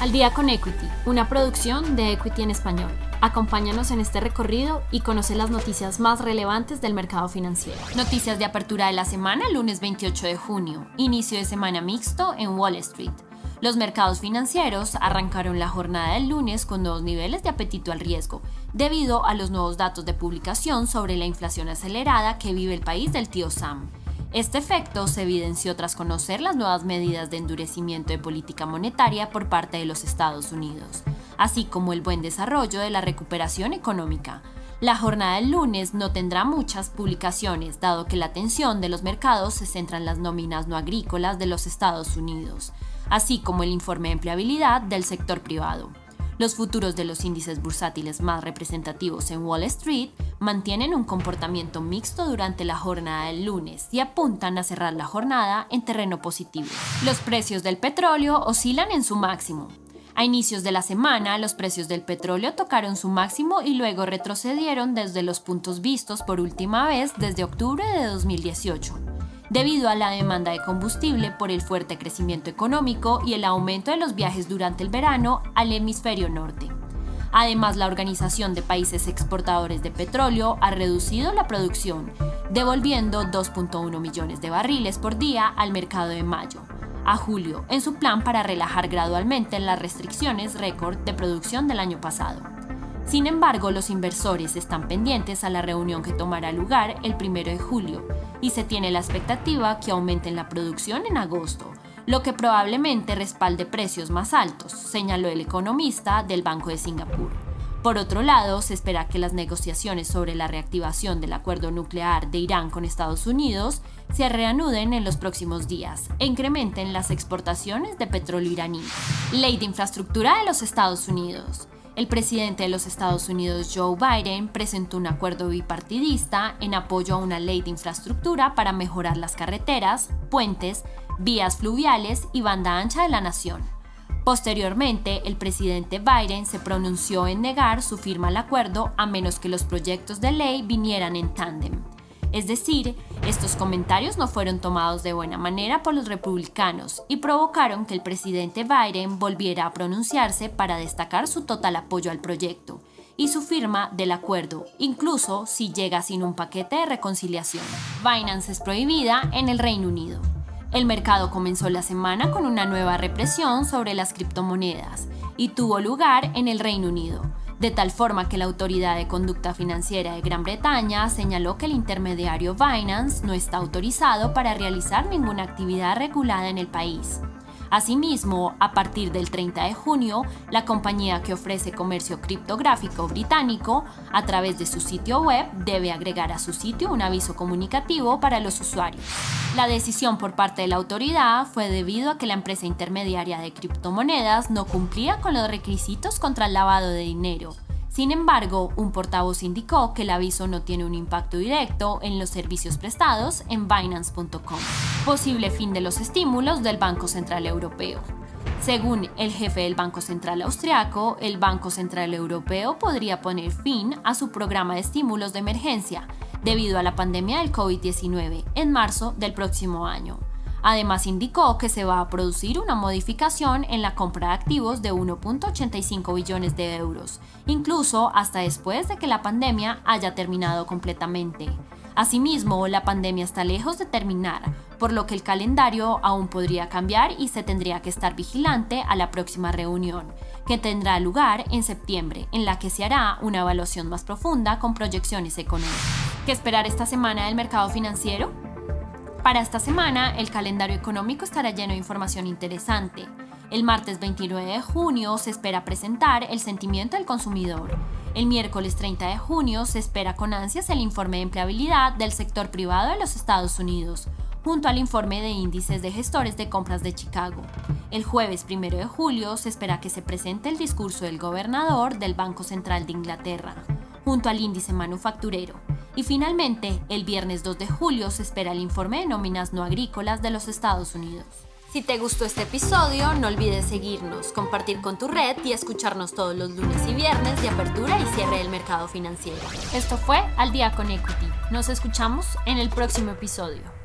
Al día con Equity, una producción de Equity en español. Acompáñanos en este recorrido y conoce las noticias más relevantes del mercado financiero. Noticias de apertura de la semana, lunes 28 de junio. Inicio de semana mixto en Wall Street. Los mercados financieros arrancaron la jornada del lunes con nuevos niveles de apetito al riesgo, debido a los nuevos datos de publicación sobre la inflación acelerada que vive el país del tío Sam. Este efecto se evidenció tras conocer las nuevas medidas de endurecimiento de política monetaria por parte de los Estados Unidos, así como el buen desarrollo de la recuperación económica. La jornada del lunes no tendrá muchas publicaciones, dado que la atención de los mercados se centra en las nóminas no agrícolas de los Estados Unidos, así como el informe de empleabilidad del sector privado. Los futuros de los índices bursátiles más representativos en Wall Street mantienen un comportamiento mixto durante la jornada del lunes y apuntan a cerrar la jornada en terreno positivo. Los precios del petróleo oscilan en su máximo. A inicios de la semana, los precios del petróleo tocaron su máximo y luego retrocedieron desde los puntos vistos por última vez desde octubre de 2018 debido a la demanda de combustible por el fuerte crecimiento económico y el aumento de los viajes durante el verano al hemisferio norte. Además, la Organización de Países Exportadores de Petróleo ha reducido la producción, devolviendo 2.1 millones de barriles por día al mercado de mayo, a julio, en su plan para relajar gradualmente las restricciones récord de producción del año pasado. Sin embargo, los inversores están pendientes a la reunión que tomará lugar el 1 de julio y se tiene la expectativa que aumenten la producción en agosto, lo que probablemente respalde precios más altos, señaló el economista del Banco de Singapur. Por otro lado, se espera que las negociaciones sobre la reactivación del acuerdo nuclear de Irán con Estados Unidos se reanuden en los próximos días e incrementen las exportaciones de petróleo iraní. Ley de Infraestructura de los Estados Unidos. El presidente de los Estados Unidos, Joe Biden, presentó un acuerdo bipartidista en apoyo a una ley de infraestructura para mejorar las carreteras, puentes, vías fluviales y banda ancha de la nación. Posteriormente, el presidente Biden se pronunció en negar su firma al acuerdo a menos que los proyectos de ley vinieran en tándem. Es decir, estos comentarios no fueron tomados de buena manera por los republicanos y provocaron que el presidente Biden volviera a pronunciarse para destacar su total apoyo al proyecto y su firma del acuerdo, incluso si llega sin un paquete de reconciliación. Binance es prohibida en el Reino Unido. El mercado comenzó la semana con una nueva represión sobre las criptomonedas y tuvo lugar en el Reino Unido de tal forma que la Autoridad de Conducta Financiera de Gran Bretaña señaló que el intermediario Binance no está autorizado para realizar ninguna actividad regulada en el país. Asimismo, a partir del 30 de junio, la compañía que ofrece comercio criptográfico británico, a través de su sitio web, debe agregar a su sitio un aviso comunicativo para los usuarios. La decisión por parte de la autoridad fue debido a que la empresa intermediaria de criptomonedas no cumplía con los requisitos contra el lavado de dinero sin embargo, un portavoz indicó que el aviso no tiene un impacto directo en los servicios prestados en Binance.com. Posible fin de los estímulos del Banco Central Europeo. Según el jefe del Banco Central Austriaco, el Banco Central Europeo podría poner fin a su programa de estímulos de emergencia debido a la pandemia del COVID-19 en marzo del próximo año. Además indicó que se va a producir una modificación en la compra de activos de 1.85 billones de euros, incluso hasta después de que la pandemia haya terminado completamente. Asimismo, la pandemia está lejos de terminar, por lo que el calendario aún podría cambiar y se tendría que estar vigilante a la próxima reunión, que tendrá lugar en septiembre, en la que se hará una evaluación más profunda con proyecciones económicas. ¿Qué esperar esta semana del mercado financiero? Para esta semana, el calendario económico estará lleno de información interesante. El martes 29 de junio se espera presentar el sentimiento del consumidor. El miércoles 30 de junio se espera con ansias el informe de empleabilidad del sector privado de los Estados Unidos, junto al informe de índices de gestores de compras de Chicago. El jueves 1 de julio se espera que se presente el discurso del gobernador del Banco Central de Inglaterra, junto al índice manufacturero. Y finalmente, el viernes 2 de julio se espera el informe de nóminas no agrícolas de los Estados Unidos. Si te gustó este episodio, no olvides seguirnos, compartir con tu red y escucharnos todos los lunes y viernes de apertura y cierre del mercado financiero. Esto fue Al Día con Equity. Nos escuchamos en el próximo episodio.